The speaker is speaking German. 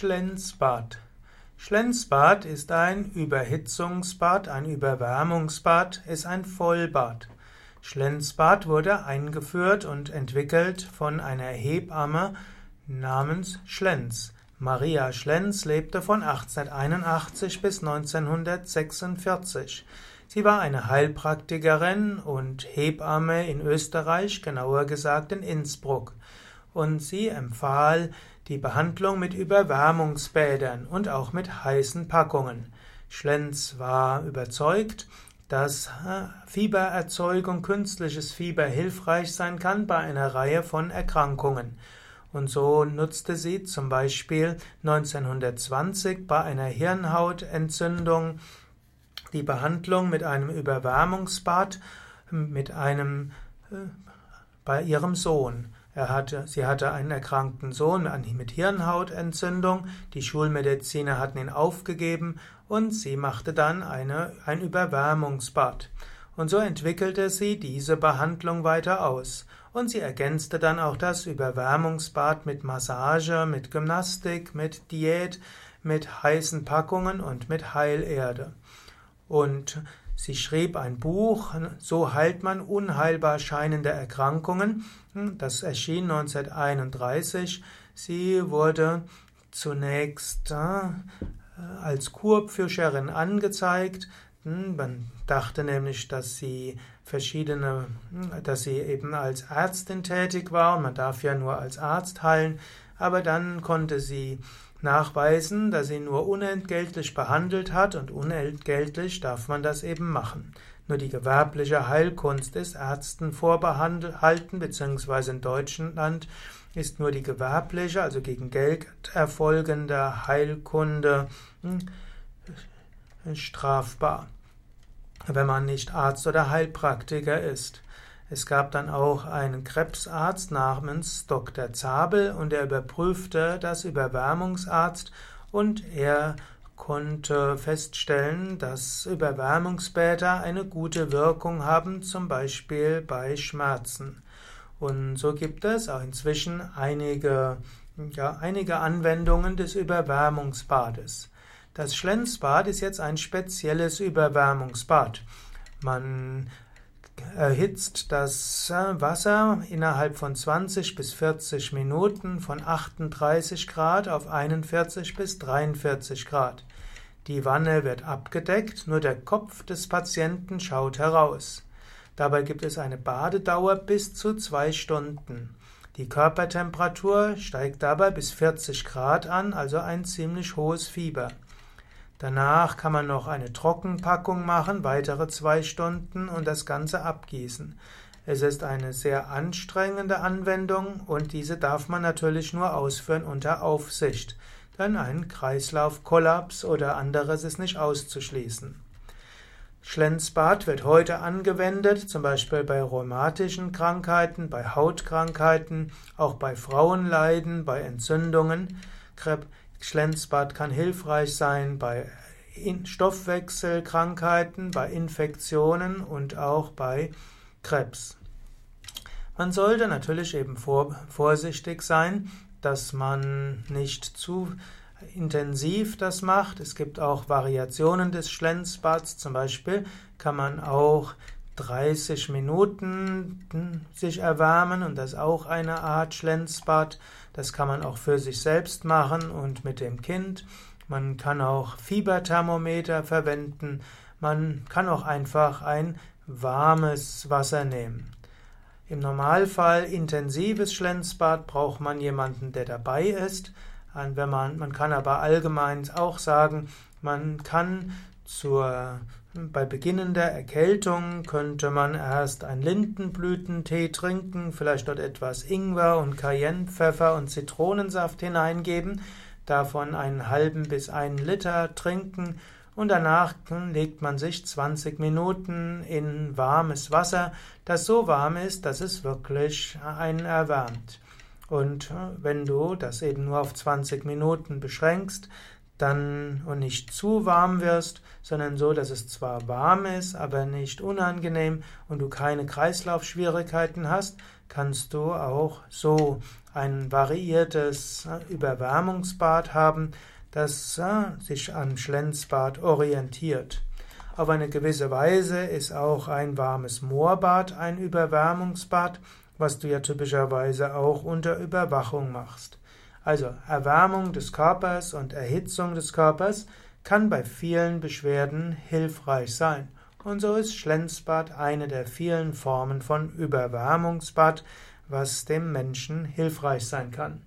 Schlenzbad. Schlenzbad ist ein Überhitzungsbad, ein Überwärmungsbad, ist ein Vollbad. Schlenzbad wurde eingeführt und entwickelt von einer Hebamme namens Schlenz. Maria Schlenz lebte von 1881 bis 1946. Sie war eine Heilpraktikerin und Hebamme in Österreich, genauer gesagt in Innsbruck. Und sie empfahl die Behandlung mit Überwärmungsbädern und auch mit heißen Packungen. Schlenz war überzeugt, dass äh, Fiebererzeugung, künstliches Fieber hilfreich sein kann bei einer Reihe von Erkrankungen. Und so nutzte sie zum Beispiel 1920 bei einer Hirnhautentzündung die Behandlung mit einem Überwärmungsbad mit einem äh, bei ihrem Sohn. Hatte, sie hatte einen erkrankten Sohn mit Hirnhautentzündung. Die Schulmediziner hatten ihn aufgegeben und sie machte dann eine, ein Überwärmungsbad. Und so entwickelte sie diese Behandlung weiter aus. Und sie ergänzte dann auch das Überwärmungsbad mit Massage, mit Gymnastik, mit Diät, mit heißen Packungen und mit Heilerde. Und sie schrieb ein Buch, So heilt man unheilbar scheinende Erkrankungen. Das erschien 1931. Sie wurde zunächst äh, als Kurpfischerin angezeigt. Hm, man dachte nämlich, dass sie verschiedene, dass sie eben als Ärztin tätig war. Und man darf ja nur als Arzt heilen, aber dann konnte sie nachweisen, dass sie nur unentgeltlich behandelt hat. Und unentgeltlich darf man das eben machen. Nur die gewerbliche Heilkunst ist Ärzten vorbehalten, beziehungsweise in Deutschland ist nur die gewerbliche, also gegen Geld erfolgende Heilkunde hm, strafbar, wenn man nicht Arzt oder Heilpraktiker ist. Es gab dann auch einen Krebsarzt namens Dr. Zabel und er überprüfte das Überwärmungsarzt und er konnte feststellen, dass Überwärmungsbäder eine gute Wirkung haben, zum Beispiel bei Schmerzen. Und so gibt es auch inzwischen einige, ja, einige Anwendungen des Überwärmungsbades. Das Schlenzbad ist jetzt ein spezielles Überwärmungsbad. Man erhitzt das Wasser innerhalb von 20 bis 40 Minuten von 38 Grad auf 41 bis 43 Grad. Die Wanne wird abgedeckt, nur der Kopf des Patienten schaut heraus. Dabei gibt es eine Badedauer bis zu zwei Stunden. Die Körpertemperatur steigt dabei bis 40 Grad an, also ein ziemlich hohes Fieber. Danach kann man noch eine Trockenpackung machen, weitere zwei Stunden und das Ganze abgießen. Es ist eine sehr anstrengende Anwendung und diese darf man natürlich nur ausführen unter Aufsicht, denn ein Kreislaufkollaps oder anderes ist nicht auszuschließen. Schlenzbad wird heute angewendet, zum Beispiel bei rheumatischen Krankheiten, bei Hautkrankheiten, auch bei Frauenleiden, bei Entzündungen. Schlenzbad kann hilfreich sein bei Stoffwechselkrankheiten, bei Infektionen und auch bei Krebs. Man sollte natürlich eben vor, vorsichtig sein, dass man nicht zu intensiv das macht. Es gibt auch Variationen des Schlenzbads. Zum Beispiel kann man auch 30 Minuten sich erwärmen und das ist auch eine Art Schlenzbad. Das kann man auch für sich selbst machen und mit dem Kind. Man kann auch Fieberthermometer verwenden. Man kann auch einfach ein warmes Wasser nehmen. Im Normalfall intensives Schlenzbad braucht man jemanden, der dabei ist. Wenn man, man kann aber allgemein auch sagen, man kann zur bei beginnender Erkältung könnte man erst einen Lindenblütentee trinken, vielleicht dort etwas Ingwer und Cayennepfeffer und Zitronensaft hineingeben, davon einen halben bis einen Liter trinken und danach legt man sich 20 Minuten in warmes Wasser, das so warm ist, dass es wirklich einen erwärmt. Und wenn du das eben nur auf 20 Minuten beschränkst, dann und nicht zu warm wirst, sondern so, dass es zwar warm ist, aber nicht unangenehm und du keine Kreislaufschwierigkeiten hast, kannst du auch so ein variiertes Überwärmungsbad haben, das äh, sich an Schlenzbad orientiert. Auf eine gewisse Weise ist auch ein warmes Moorbad ein Überwärmungsbad, was du ja typischerweise auch unter Überwachung machst. Also Erwärmung des Körpers und Erhitzung des Körpers kann bei vielen Beschwerden hilfreich sein. Und so ist Schlenzbad eine der vielen Formen von Überwärmungsbad, was dem Menschen hilfreich sein kann.